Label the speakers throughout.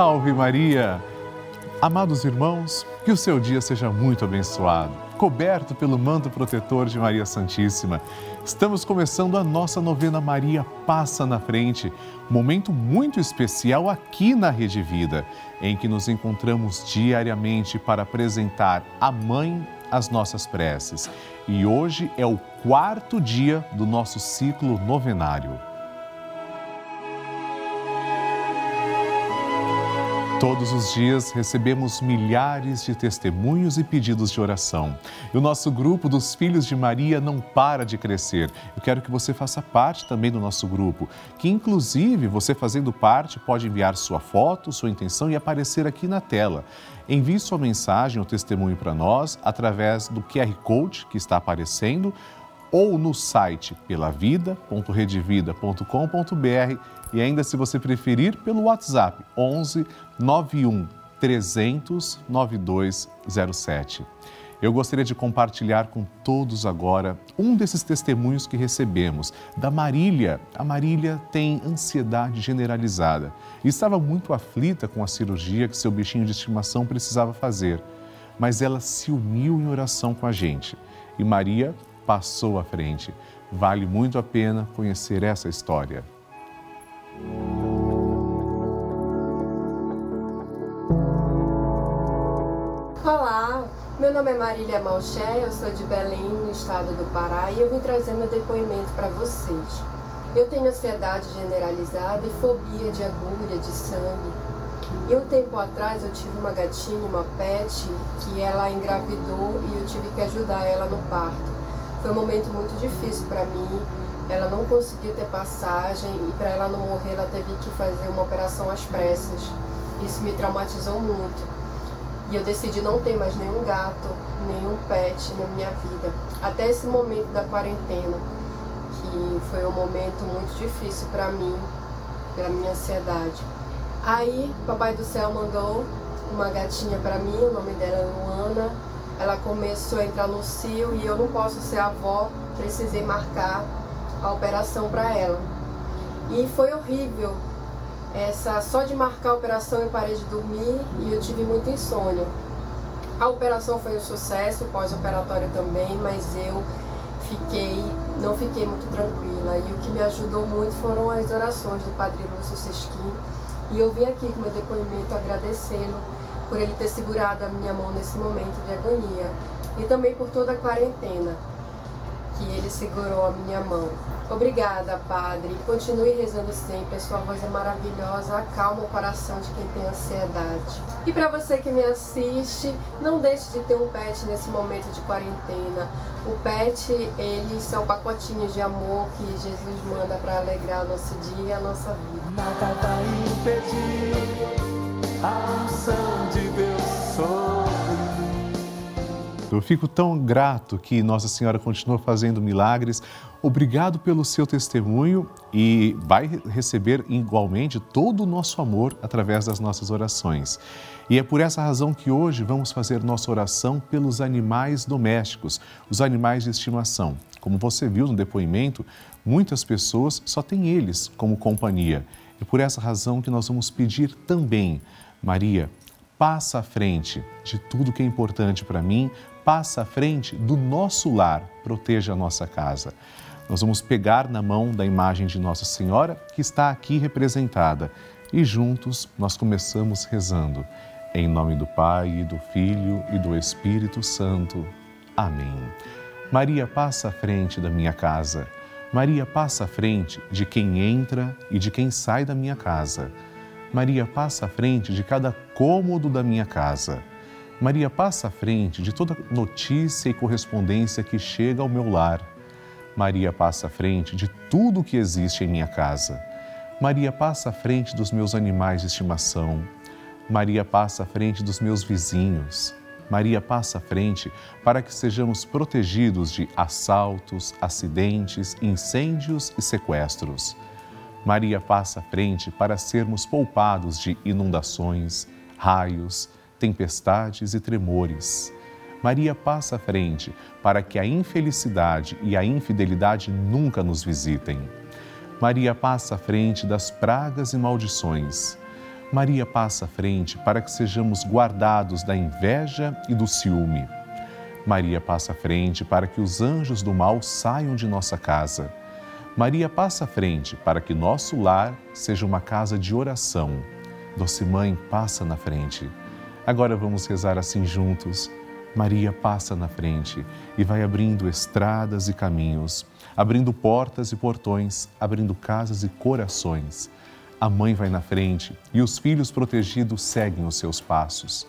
Speaker 1: Salve Maria! Amados irmãos, que o seu dia seja muito abençoado, coberto pelo manto protetor de Maria Santíssima. Estamos começando a nossa novena Maria Passa na Frente, momento muito especial aqui na Rede Vida, em que nos encontramos diariamente para apresentar à Mãe as nossas preces. E hoje é o quarto dia do nosso ciclo novenário. Todos os dias recebemos milhares de testemunhos e pedidos de oração. E o nosso grupo dos Filhos de Maria não para de crescer. Eu quero que você faça parte também do nosso grupo, que inclusive você fazendo parte pode enviar sua foto, sua intenção e aparecer aqui na tela. Envie sua mensagem ou testemunho para nós através do QR Code que está aparecendo ou no site pelavida.redevida.com.br e ainda se você preferir pelo WhatsApp 11 91 300 9207. Eu gostaria de compartilhar com todos agora um desses testemunhos que recebemos da Marília. A Marília tem ansiedade generalizada e estava muito aflita com a cirurgia que seu bichinho de estimação precisava fazer, mas ela se uniu em oração com a gente e Maria passou à frente. Vale muito a pena conhecer essa história.
Speaker 2: Olá, meu nome é Marília Malché, eu sou de Belém, no estado do Pará, e eu vim trazer meu depoimento para vocês. Eu tenho ansiedade generalizada e fobia de agulha, de sangue. E um tempo atrás eu tive uma gatinha, uma pet, que ela engravidou e eu tive que ajudar ela no parto. Foi um momento muito difícil para mim, ela não conseguiu ter passagem e para ela não morrer ela teve que fazer uma operação às pressas. Isso me traumatizou muito. E eu decidi não ter mais nenhum gato, nenhum pet na minha vida. Até esse momento da quarentena, que foi um momento muito difícil para mim, pela minha ansiedade. Aí, Papai do Céu mandou uma gatinha para mim, o nome dela é Luana. Ela começou a entrar no cio e eu não posso ser avó, precisei marcar a operação para ela. E foi horrível. Essa, só de marcar a operação eu parei de dormir e eu tive muita insônia. A operação foi um sucesso, pós-operatório também, mas eu fiquei, não fiquei muito tranquila. E o que me ajudou muito foram as orações do Padre Lúcio Sesquim. E eu vim aqui com meu depoimento agradecê-lo por ele ter segurado a minha mão nesse momento de agonia. E também por toda a quarentena que ele segurou a minha mão. Obrigada, Padre. Continue rezando sempre. A sua voz é maravilhosa, acalma o coração de quem tem ansiedade. E para você que me assiste, não deixe de ter um pet nesse momento de quarentena. O pet, eles são pacotinhos de amor que Jesus manda para alegrar o nosso dia e a nossa vida.
Speaker 3: Nada vai impedir a unção de Deus sobre
Speaker 1: eu fico tão grato que Nossa Senhora continua fazendo milagres. Obrigado pelo seu testemunho e vai receber igualmente todo o nosso amor através das nossas orações. E é por essa razão que hoje vamos fazer nossa oração pelos animais domésticos, os animais de estimação. Como você viu no depoimento, muitas pessoas só têm eles como companhia. É por essa razão que nós vamos pedir também, Maria, passa à frente de tudo que é importante para mim, passa à frente do nosso lar, proteja a nossa casa. Nós vamos pegar na mão da imagem de Nossa Senhora, que está aqui representada, e juntos nós começamos rezando. Em nome do Pai, e do Filho e do Espírito Santo. Amém. Maria passa à frente da minha casa. Maria passa à frente de quem entra e de quem sai da minha casa. Maria passa à frente de cada cômodo da minha casa. Maria passa à frente de toda notícia e correspondência que chega ao meu lar. Maria passa à frente de tudo que existe em minha casa. Maria passa à frente dos meus animais de estimação. Maria passa à frente dos meus vizinhos. Maria passa à frente para que sejamos protegidos de assaltos, acidentes, incêndios e sequestros. Maria passa à frente para sermos poupados de inundações, raios, tempestades e tremores. Maria passa à frente para que a infelicidade e a infidelidade nunca nos visitem. Maria passa à frente das pragas e maldições. Maria passa à frente para que sejamos guardados da inveja e do ciúme. Maria passa à frente para que os anjos do mal saiam de nossa casa. Maria passa à frente para que nosso lar seja uma casa de oração. Doce Mãe passa na frente. Agora vamos rezar assim juntos. Maria passa na frente e vai abrindo estradas e caminhos, abrindo portas e portões, abrindo casas e corações. A mãe vai na frente e os filhos protegidos seguem os seus passos.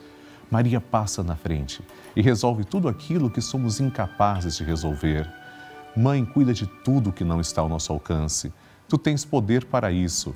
Speaker 1: Maria passa na frente e resolve tudo aquilo que somos incapazes de resolver. Mãe, cuida de tudo que não está ao nosso alcance. Tu tens poder para isso.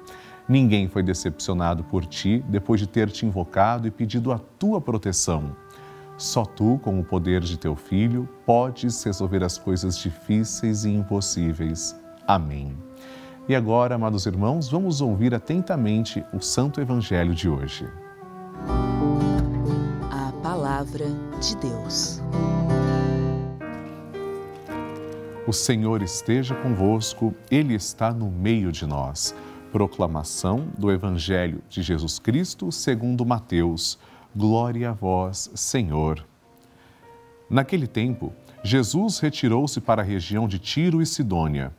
Speaker 1: Ninguém foi decepcionado por ti depois de ter te invocado e pedido a tua proteção. Só tu, com o poder de teu filho, podes resolver as coisas difíceis e impossíveis. Amém. E agora, amados irmãos, vamos ouvir atentamente o Santo Evangelho de hoje.
Speaker 4: A Palavra de Deus.
Speaker 1: O Senhor esteja convosco, Ele está no meio de nós. Proclamação do Evangelho de Jesus Cristo segundo Mateus. Glória a vós, Senhor. Naquele tempo, Jesus retirou-se para a região de Tiro e Sidônia.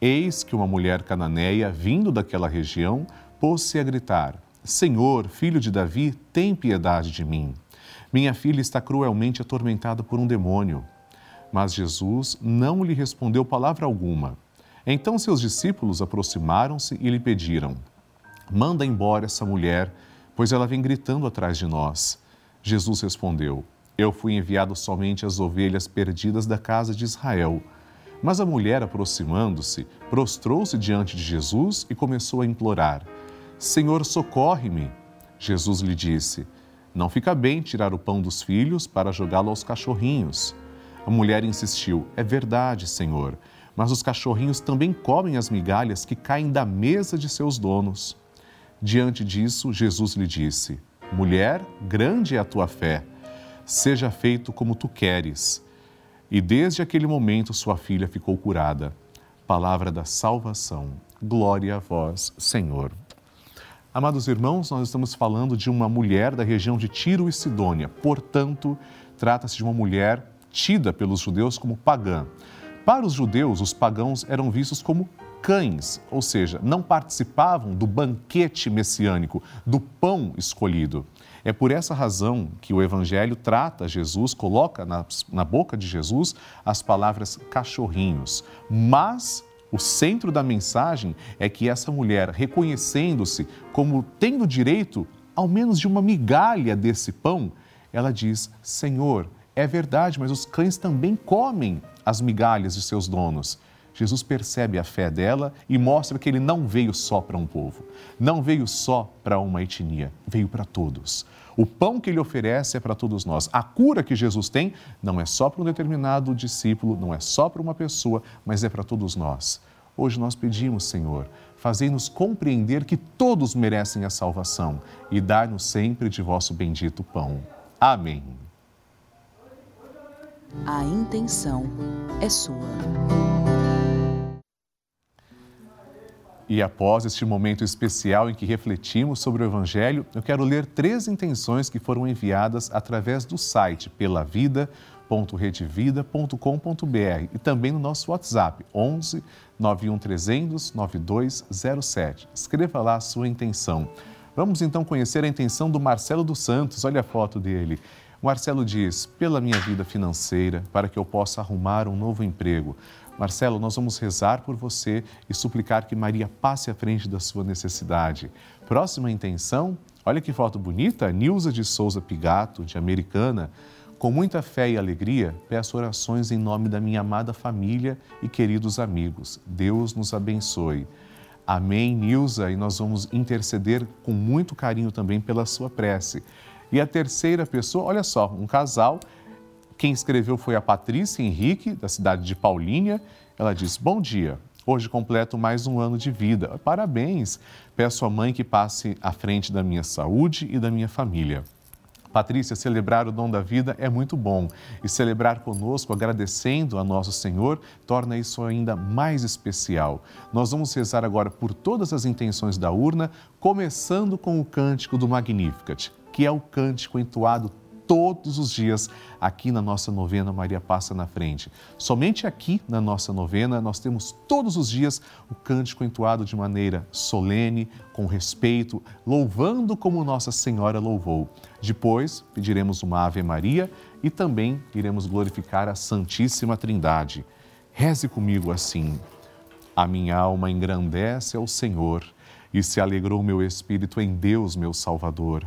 Speaker 1: Eis que uma mulher cananeia, vindo daquela região, pôs-se a gritar: Senhor, filho de Davi, tem piedade de mim. Minha filha está cruelmente atormentada por um demônio. Mas Jesus não lhe respondeu palavra alguma. Então seus discípulos aproximaram-se e lhe pediram: Manda embora essa mulher pois ela vem gritando atrás de nós. Jesus respondeu: Eu fui enviado somente às ovelhas perdidas da casa de Israel. Mas a mulher, aproximando-se, prostrou-se diante de Jesus e começou a implorar: Senhor, socorre-me. Jesus lhe disse: Não fica bem tirar o pão dos filhos para jogá-lo aos cachorrinhos. A mulher insistiu: É verdade, Senhor, mas os cachorrinhos também comem as migalhas que caem da mesa de seus donos. Diante disso, Jesus lhe disse: Mulher, grande é a tua fé, seja feito como tu queres. E desde aquele momento sua filha ficou curada. Palavra da salvação. Glória a vós, Senhor. Amados irmãos, nós estamos falando de uma mulher da região de Tiro e Sidônia. Portanto, trata-se de uma mulher tida pelos judeus como pagã. Para os judeus, os pagãos eram vistos como cães, ou seja, não participavam do banquete messiânico, do pão escolhido. É por essa razão que o Evangelho trata Jesus, coloca na, na boca de Jesus as palavras cachorrinhos. Mas o centro da mensagem é que essa mulher, reconhecendo-se como tendo direito ao menos de uma migalha desse pão, ela diz: Senhor, é verdade, mas os cães também comem as migalhas de seus donos. Jesus percebe a fé dela e mostra que ele não veio só para um povo, não veio só para uma etnia, veio para todos. O pão que ele oferece é para todos nós. A cura que Jesus tem não é só para um determinado discípulo, não é só para uma pessoa, mas é para todos nós. Hoje nós pedimos, Senhor, fazei-nos compreender que todos merecem a salvação e dai-nos sempre de vosso bendito pão. Amém.
Speaker 4: A intenção é sua.
Speaker 1: E após este momento especial em que refletimos sobre o Evangelho, eu quero ler três intenções que foram enviadas através do site pelavida.redevida.com.br e também no nosso WhatsApp 11 91 300 9207. Escreva lá a sua intenção. Vamos então conhecer a intenção do Marcelo dos Santos. Olha a foto dele. Marcelo diz: pela minha vida financeira, para que eu possa arrumar um novo emprego. Marcelo, nós vamos rezar por você e suplicar que Maria passe à frente da sua necessidade. Próxima intenção, olha que foto bonita, Nilza de Souza Pigato, de Americana. Com muita fé e alegria, peço orações em nome da minha amada família e queridos amigos. Deus nos abençoe. Amém, Nilza, e nós vamos interceder com muito carinho também pela sua prece. E a terceira pessoa, olha só, um casal. Quem escreveu foi a Patrícia Henrique, da cidade de Paulínia. Ela diz: Bom dia. Hoje completo mais um ano de vida. Parabéns! Peço à mãe que passe à frente da minha saúde e da minha família. Patrícia, celebrar o dom da vida é muito bom e celebrar conosco, agradecendo a nosso Senhor, torna isso ainda mais especial. Nós vamos rezar agora por todas as intenções da urna, começando com o cântico do Magnificat, que é o cântico entoado todos os dias aqui na nossa novena Maria Passa na Frente. Somente aqui na nossa novena nós temos todos os dias o cântico entoado de maneira solene, com respeito, louvando como Nossa Senhora louvou. Depois pediremos uma Ave Maria e também iremos glorificar a Santíssima Trindade. Reze comigo assim. A minha alma engrandece ao Senhor e se alegrou meu espírito em Deus, meu Salvador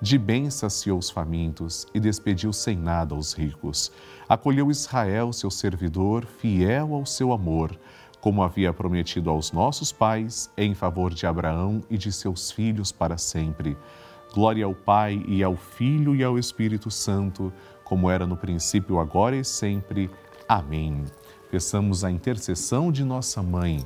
Speaker 1: De bem saciou os famintos e despediu sem nada os ricos. Acolheu Israel, seu servidor, fiel ao seu amor, como havia prometido aos nossos pais, em favor de Abraão e de seus filhos para sempre. Glória ao Pai e ao Filho e ao Espírito Santo, como era no princípio, agora e sempre. Amém. Peçamos a intercessão de nossa mãe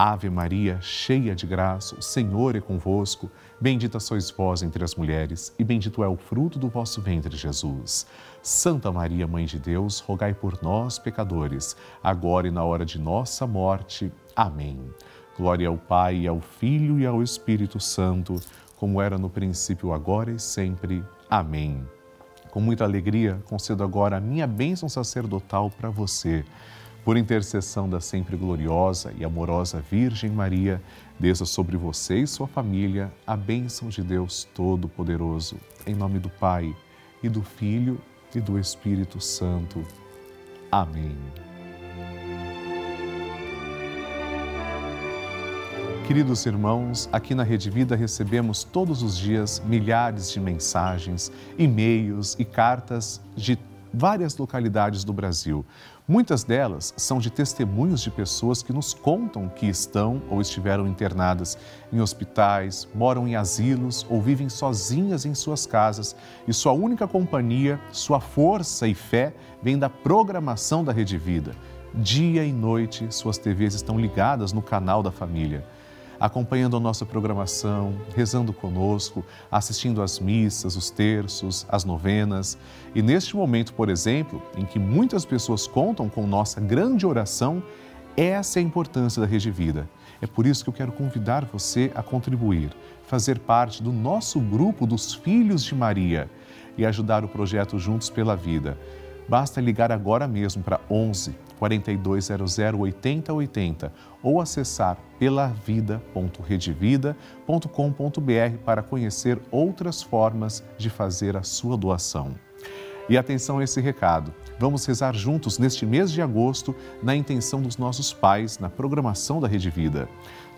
Speaker 1: Ave Maria, cheia de graça, o Senhor é convosco. Bendita sois vós entre as mulheres, e bendito é o fruto do vosso ventre, Jesus. Santa Maria, Mãe de Deus, rogai por nós, pecadores, agora e na hora de nossa morte. Amém. Glória ao Pai, ao Filho e ao Espírito Santo, como era no princípio, agora e sempre. Amém. Com muita alegria, concedo agora a minha bênção sacerdotal para você por intercessão da sempre gloriosa e amorosa Virgem Maria, desça sobre você e sua família a bênção de Deus Todo-Poderoso. Em nome do Pai, e do Filho, e do Espírito Santo. Amém. Queridos irmãos, aqui na Rede Vida recebemos todos os dias milhares de mensagens, e-mails e cartas de várias localidades do Brasil. Muitas delas são de testemunhos de pessoas que nos contam que estão ou estiveram internadas em hospitais, moram em asilos ou vivem sozinhas em suas casas e sua única companhia, sua força e fé vem da programação da Rede Vida. Dia e noite, suas TVs estão ligadas no canal da família acompanhando a nossa programação, rezando conosco, assistindo às missas, os terços, as novenas. E neste momento, por exemplo, em que muitas pessoas contam com nossa grande oração, essa é a importância da Rede Vida. É por isso que eu quero convidar você a contribuir, fazer parte do nosso grupo dos Filhos de Maria e ajudar o projeto Juntos pela Vida. Basta ligar agora mesmo para 11 4200 8080 ou acessar pelavida.redevida.com.br para conhecer outras formas de fazer a sua doação. E atenção a esse recado. Vamos rezar juntos neste mês de agosto na intenção dos nossos pais na programação da Rede Vida.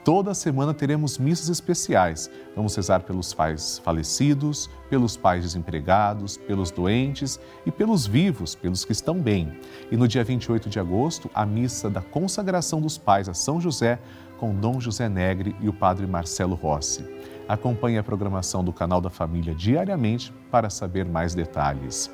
Speaker 1: Toda semana teremos missas especiais. Vamos rezar pelos pais falecidos, pelos pais desempregados, pelos doentes e pelos vivos, pelos que estão bem. E no dia 28 de agosto, a missa da consagração dos pais a São José com Dom José Negre e o Padre Marcelo Rossi. Acompanhe a programação do canal da Família diariamente para saber mais detalhes.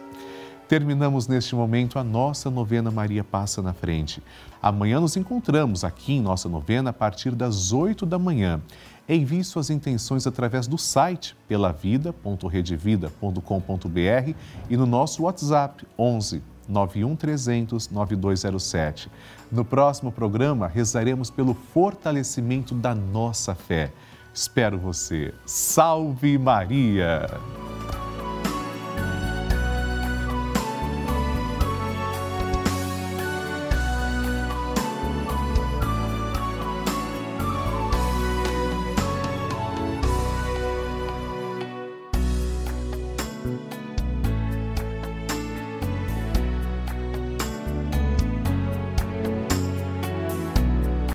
Speaker 1: Terminamos neste momento a nossa novena Maria Passa na Frente. Amanhã nos encontramos aqui em nossa novena a partir das 8 da manhã. Envie suas intenções através do site pelavida.redevida.com.br e no nosso WhatsApp 11 91 300 9207. No próximo programa, rezaremos pelo fortalecimento da nossa fé. Espero você. Salve Maria!